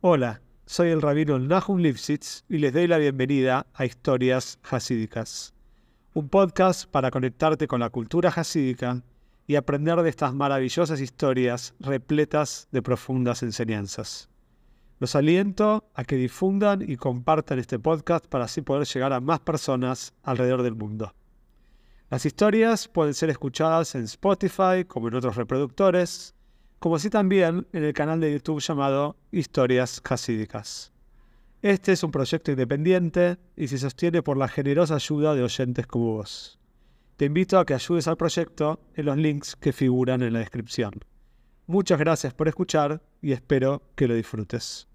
Hola, soy el rabino Nahum Lipsitz y les doy la bienvenida a Historias Hasídicas, un podcast para conectarte con la cultura hasídica y aprender de estas maravillosas historias repletas de profundas enseñanzas. Los aliento a que difundan y compartan este podcast para así poder llegar a más personas alrededor del mundo. Las historias pueden ser escuchadas en Spotify como en otros reproductores, como así también en el canal de YouTube llamado Historias Hasídicas. Este es un proyecto independiente y se sostiene por la generosa ayuda de oyentes como vos. Te invito a que ayudes al proyecto en los links que figuran en la descripción. Muchas gracias por escuchar y espero que lo disfrutes.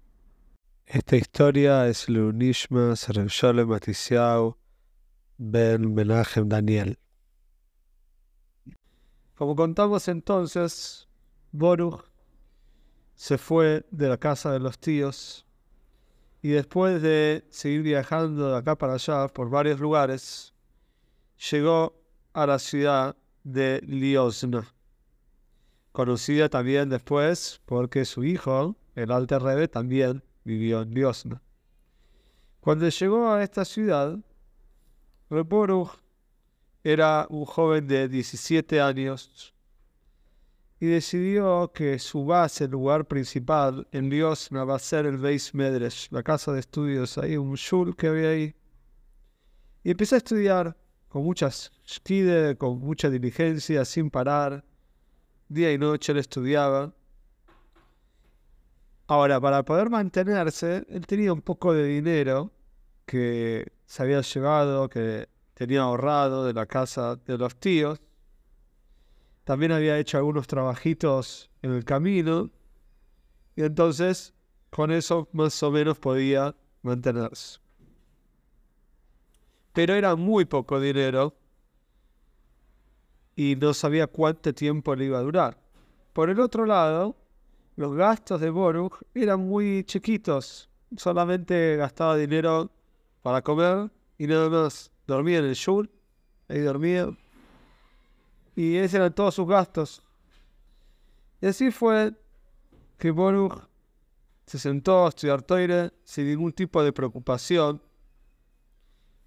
Esta historia es Leunishma Sergio Matisiau Ben Menachem Daniel. Como contamos entonces, Boruch se fue de la casa de los tíos y después de seguir viajando de acá para allá por varios lugares, llegó a la ciudad de Liosna, conocida también después porque su hijo, el Alter Rebbe, también vivió en Liosna. Cuando llegó a esta ciudad, Boruch era un joven de 17 años y decidió que su base, el lugar principal en Liosna, va a ser el Beis Medresh, la casa de estudios, ahí un shul que había ahí. Y empecé a estudiar con muchas shkide, con mucha diligencia, sin parar. Día y noche él estudiaba. Ahora, para poder mantenerse, él tenía un poco de dinero que se había llevado, que tenía ahorrado de la casa de los tíos. También había hecho algunos trabajitos en el camino. Y entonces con eso más o menos podía mantenerse. Pero era muy poco dinero y no sabía cuánto tiempo le iba a durar. Por el otro lado, los gastos de Boruch eran muy chiquitos. Solamente gastaba dinero para comer y nada más. Dormía en el shul, ahí dormía, y esos eran todos sus gastos. Y así fue que Boruch se sentó a estudiar Toire sin ningún tipo de preocupación.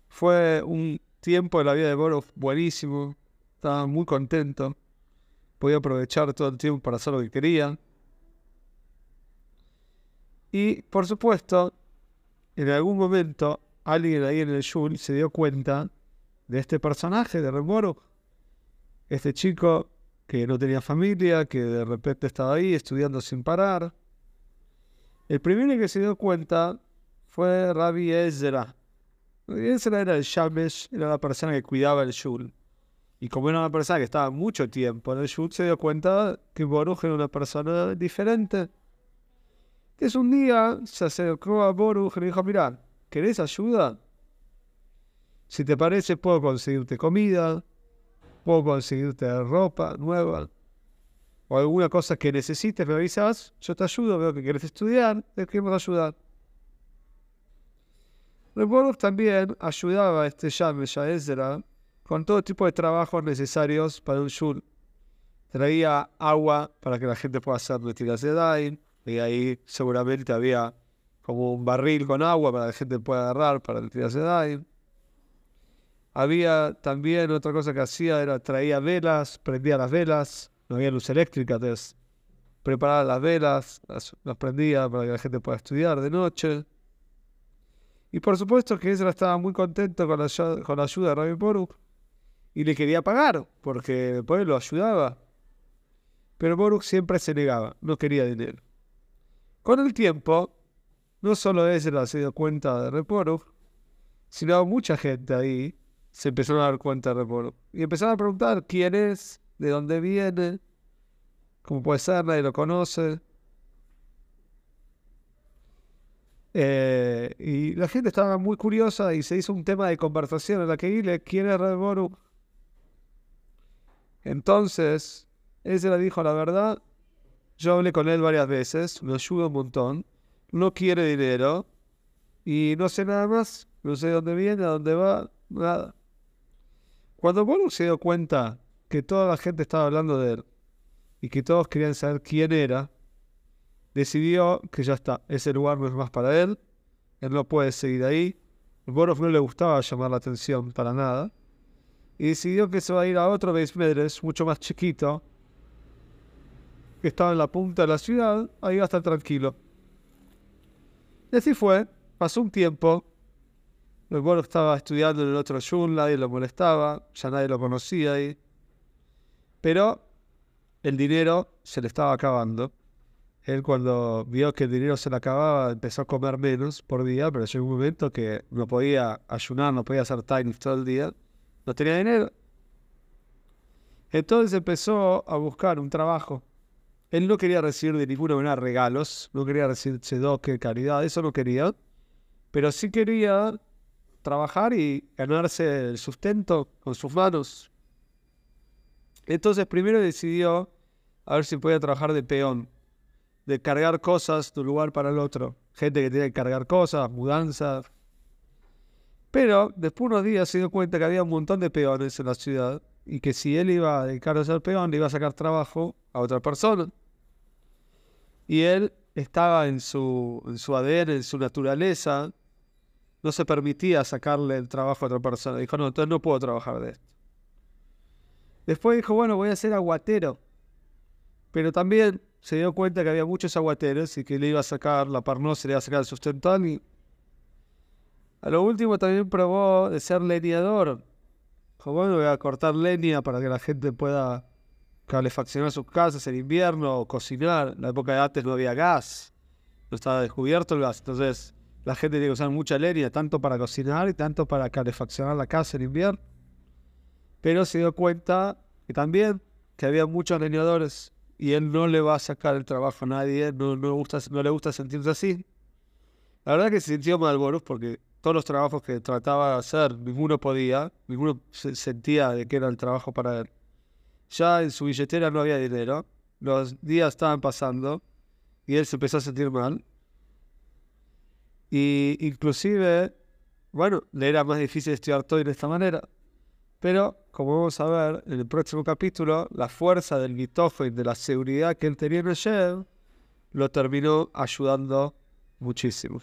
Fue un tiempo de la vida de Boruch buenísimo, estaba muy contento, podía aprovechar todo el tiempo para hacer lo que quería. Y por supuesto, en algún momento alguien ahí en el Shul se dio cuenta de este personaje de Boruch este chico que no tenía familia, que de repente estaba ahí estudiando sin parar. El primero que se dio cuenta fue Rabbi Ezra. Ezra era el Shamesh, era la persona que cuidaba el Shul. Y como era una persona que estaba mucho tiempo en el Shul, se dio cuenta que Boruch era una persona diferente. Es un día se acercó a Boruch y le dijo, mira, ¿querés ayuda? Si te parece, puedo conseguirte comida, puedo conseguirte ropa nueva o alguna cosa que necesites, me avisas, yo te ayudo, veo que quieres estudiar, te queremos ayudar. Recuerdo también ayudaba a este Yam Ezra con todo tipo de trabajos necesarios para un shul. Traía agua para que la gente pueda hacer retiras de Dain, y ahí seguramente había como un barril con agua para que la gente pueda agarrar para retiras de Dain. Había también otra cosa que hacía, era traía velas, prendía las velas, no había luz eléctrica, entonces preparaba las velas, las, prendía para que la gente pueda estudiar de noche. Y por supuesto que Ezra estaba muy contento con la, con la ayuda de Rabbi Boruch y le quería pagar porque después lo ayudaba. Pero Boruch siempre se negaba, no quería dinero. Con el tiempo, no solo Ezra se dio cuenta de Rabbi sino mucha gente ahí se empezaron a dar cuenta de Boruch. Y empezaron a preguntar quién es, de dónde viene, cómo puede ser, nadie lo conoce. Eh, y la gente estaba muy curiosa y se hizo un tema de conversación en la que dile quién es Boruch. Entonces, él se le dijo la verdad. Yo hablé con él varias veces, me ayuda un montón. No quiere dinero y no sé nada más. No sé dónde viene, a dónde va, nada. Cuando Boruch se dio cuenta que toda la gente estaba hablando de él y que todos querían saber quién era, decidió que ya está, ese lugar no es más para él, él no puede seguir ahí. Borov no le gustaba llamar la atención para nada. Y decidió que se va a ir a otro Medres, mucho más chiquito, que estaba en la punta de la ciudad, ahí va a estar tranquilo. Y así fue, pasó un tiempo, el Borov estaba estudiando en el otro shul, nadie lo molestaba, ya nadie lo conocía ahí. Pero el dinero se le estaba acabando. Él cuando vio que el dinero se le acababa empezó a comer menos por día, pero llegó un momento que no podía ayunar, no podía hacer tiny todo el día, no tenía dinero. Entonces empezó a buscar un trabajo. Él no quería recibir de ninguna manera regalos, no quería recibir chedoque, caridad, eso no quería, pero sí quería trabajar y ganarse el sustento con sus manos. Entonces primero decidió a ver si podía trabajar de peón de cargar cosas de un lugar para el otro. Gente que tiene que cargar cosas, mudanzas. Pero después de unos días se dio cuenta que había un montón de peones en la ciudad y que si él iba a dedicarse a ser peón, le iba a sacar trabajo a otra persona. Y él estaba en su, en su ADN, en su naturaleza, no se permitía sacarle el trabajo a otra persona. Dijo, no, entonces no puedo trabajar de esto. Después dijo, bueno, voy a ser aguatero. Pero también se dio cuenta que había muchos aguateros y que le iba a sacar la parnosa, le iba a sacar el sustentón. Y a lo último también probó de ser leñador. Dijo, bueno, voy a cortar leña para que la gente pueda calefaccionar sus casas en invierno o cocinar. En la época de antes no había gas, no estaba descubierto el gas. Entonces la gente tiene que usar mucha leña, tanto para cocinar y tanto para calefaccionar la casa en invierno. Pero se dio cuenta que también que había muchos leñadores y él no le va a sacar el trabajo a nadie, no, no, gusta, no le gusta sentirse así. La verdad que se sintió mal Boros porque todos los trabajos que trataba de hacer, ninguno podía, ninguno se sentía de que era el trabajo para él. Ya en su billetera no había dinero, los días estaban pasando y él se empezó a sentir mal. Y inclusive, bueno, le era más difícil estudiar todo de esta manera. Pero, como vamos a ver en el próximo capítulo, la fuerza del y de la seguridad que él tenía en Hashem lo terminó ayudando muchísimo.